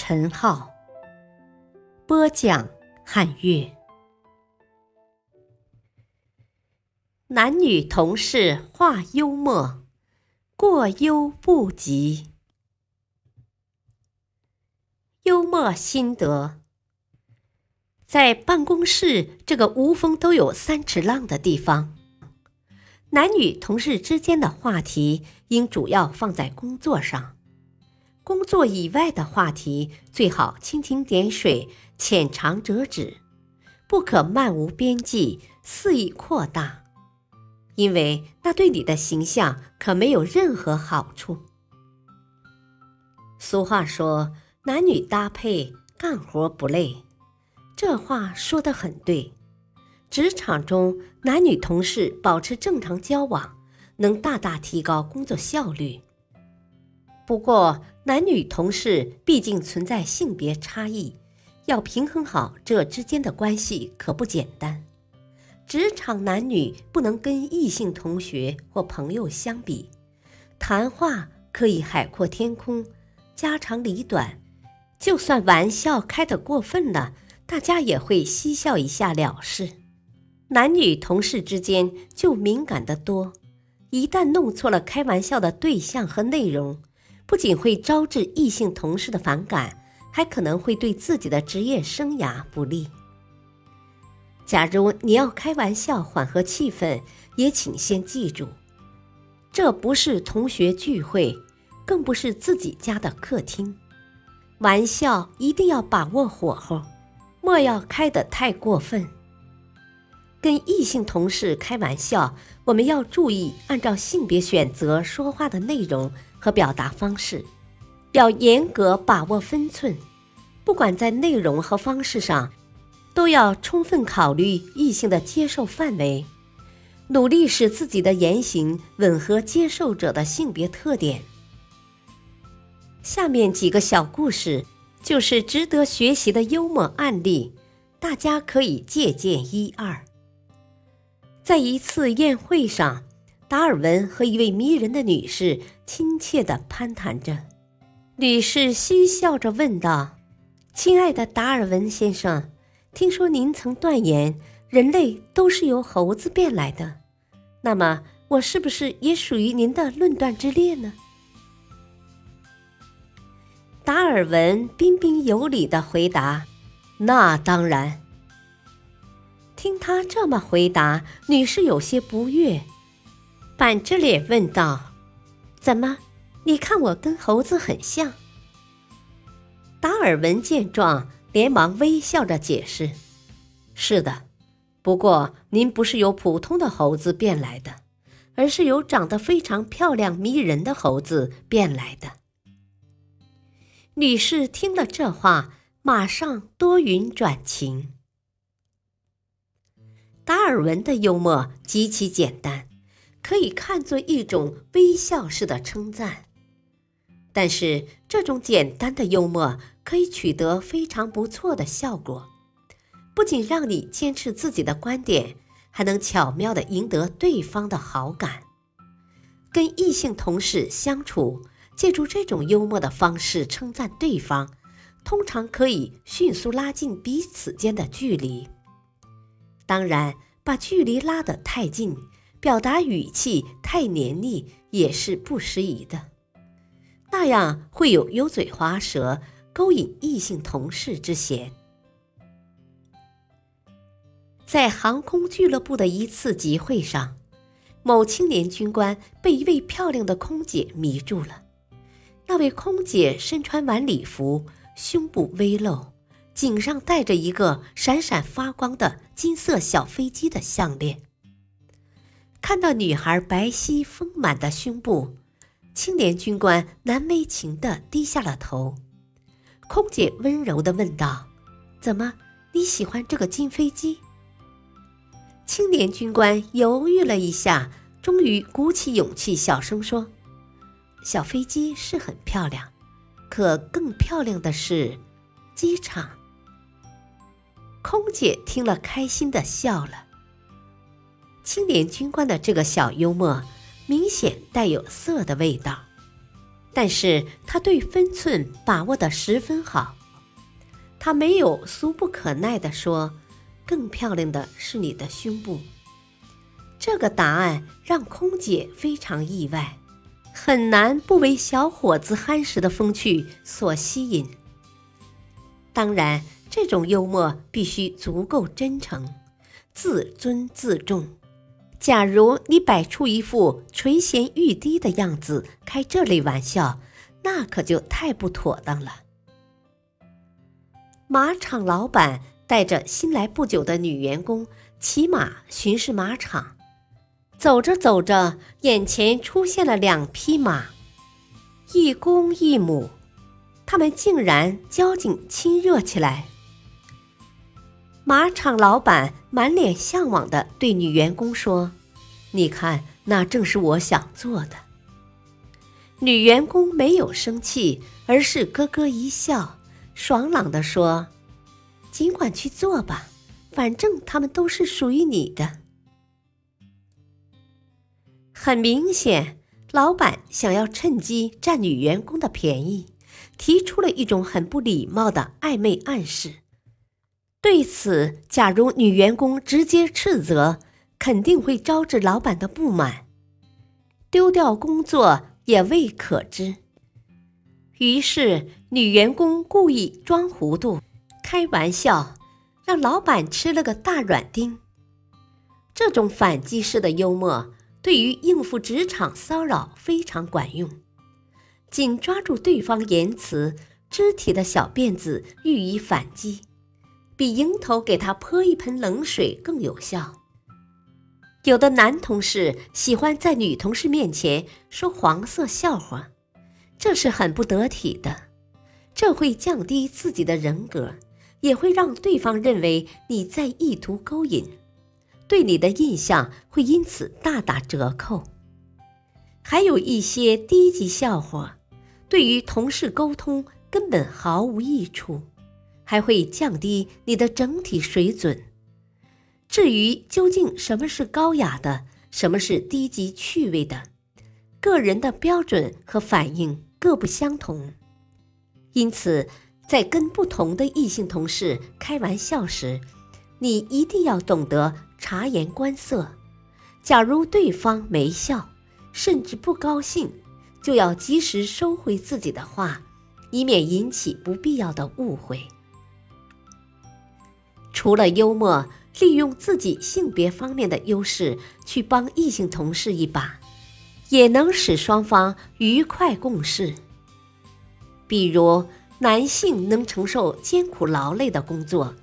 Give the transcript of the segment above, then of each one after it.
陈浩，播讲汉乐。男女同事话幽默。过犹不及。幽默心得：在办公室这个无风都有三尺浪的地方，男女同事之间的话题应主要放在工作上，工作以外的话题最好蜻蜓点水、浅尝辄止，不可漫无边际、肆意扩大。因为那对你的形象可没有任何好处。俗话说：“男女搭配，干活不累。”这话说的很对。职场中，男女同事保持正常交往，能大大提高工作效率。不过，男女同事毕竟存在性别差异，要平衡好这之间的关系可不简单。职场男女不能跟异性同学或朋友相比，谈话可以海阔天空，家长里短，就算玩笑开得过分了，大家也会嬉笑一下了事。男女同事之间就敏感得多，一旦弄错了开玩笑的对象和内容，不仅会招致异性同事的反感，还可能会对自己的职业生涯不利。假如你要开玩笑缓和气氛，也请先记住，这不是同学聚会，更不是自己家的客厅。玩笑一定要把握火候，莫要开得太过分。跟异性同事开玩笑，我们要注意按照性别选择说话的内容和表达方式，要严格把握分寸，不管在内容和方式上。都要充分考虑异性的接受范围，努力使自己的言行吻合接受者的性别特点。下面几个小故事就是值得学习的幽默案例，大家可以借鉴一二。在一次宴会上，达尔文和一位迷人的女士亲切地攀谈着。女士嬉笑着问道：“亲爱的达尔文先生。”听说您曾断言人类都是由猴子变来的，那么我是不是也属于您的论断之列呢？达尔文彬彬有礼的回答：“那当然。”听他这么回答，女士有些不悦，板着脸问道：“怎么？你看我跟猴子很像？”达尔文见状。连忙微笑着解释：“是的，不过您不是由普通的猴子变来的，而是由长得非常漂亮迷人的猴子变来的。”女士听了这话，马上多云转晴。达尔文的幽默极其简单，可以看作一种微笑式的称赞。但是，这种简单的幽默可以取得非常不错的效果，不仅让你坚持自己的观点，还能巧妙地赢得对方的好感。跟异性同事相处，借助这种幽默的方式称赞对方，通常可以迅速拉近彼此间的距离。当然，把距离拉得太近，表达语气太黏腻，也是不适宜的。那样会有油嘴滑舌、勾引异性同事之嫌。在航空俱乐部的一次集会上，某青年军官被一位漂亮的空姐迷住了。那位空姐身穿晚礼服，胸部微露，颈上戴着一个闪闪发光的金色小飞机的项链。看到女孩白皙丰满的胸部。青年军官难为情地低下了头，空姐温柔的问道：“怎么，你喜欢这个金飞机？”青年军官犹豫了一下，终于鼓起勇气，小声说：“小飞机是很漂亮，可更漂亮的是机场。”空姐听了，开心的笑了。青年军官的这个小幽默，明显带有色的味道。但是他对分寸把握的十分好，他没有俗不可耐地说：“更漂亮的是你的胸部。”这个答案让空姐非常意外，很难不为小伙子憨实的风趣所吸引。当然，这种幽默必须足够真诚，自尊自重。假如你摆出一副垂涎欲滴的样子开这类玩笑，那可就太不妥当了。马场老板带着新来不久的女员工骑马巡视马场，走着走着，眼前出现了两匹马，一公一母，他们竟然交颈亲热起来。马场老板满脸向往的对女员工说：“你看，那正是我想做的。”女员工没有生气，而是咯咯一笑，爽朗的说：“尽管去做吧，反正他们都是属于你的。”很明显，老板想要趁机占女员工的便宜，提出了一种很不礼貌的暧昧暗示。对此，假如女员工直接斥责，肯定会招致老板的不满，丢掉工作也未可知。于是，女员工故意装糊涂，开玩笑，让老板吃了个大软钉。这种反击式的幽默，对于应付职场骚扰非常管用。紧抓住对方言辞、肢体的小辫子予以反击。比迎头给他泼一盆冷水更有效。有的男同事喜欢在女同事面前说黄色笑话，这是很不得体的，这会降低自己的人格，也会让对方认为你在意图勾引，对你的印象会因此大打折扣。还有一些低级笑话，对于同事沟通根本毫无益处。还会降低你的整体水准。至于究竟什么是高雅的，什么是低级趣味的，个人的标准和反应各不相同。因此，在跟不同的异性同事开玩笑时，你一定要懂得察言观色。假如对方没笑，甚至不高兴，就要及时收回自己的话，以免引起不必要的误会。除了幽默，利用自己性别方面的优势去帮异性同事一把，也能使双方愉快共事。比如，男性能承受艰苦劳累的工作，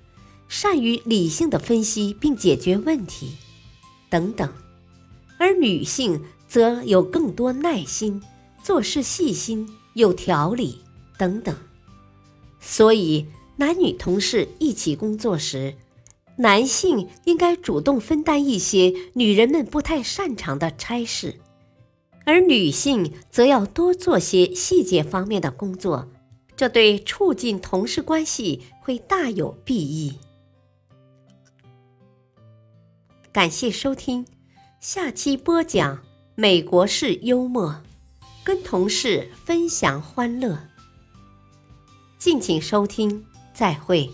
善于理性的分析并解决问题，等等；而女性则有更多耐心，做事细心有条理，等等。所以。男女同事一起工作时，男性应该主动分担一些女人们不太擅长的差事，而女性则要多做些细节方面的工作，这对促进同事关系会大有裨益。感谢收听，下期播讲美国式幽默，跟同事分享欢乐。敬请收听。再会。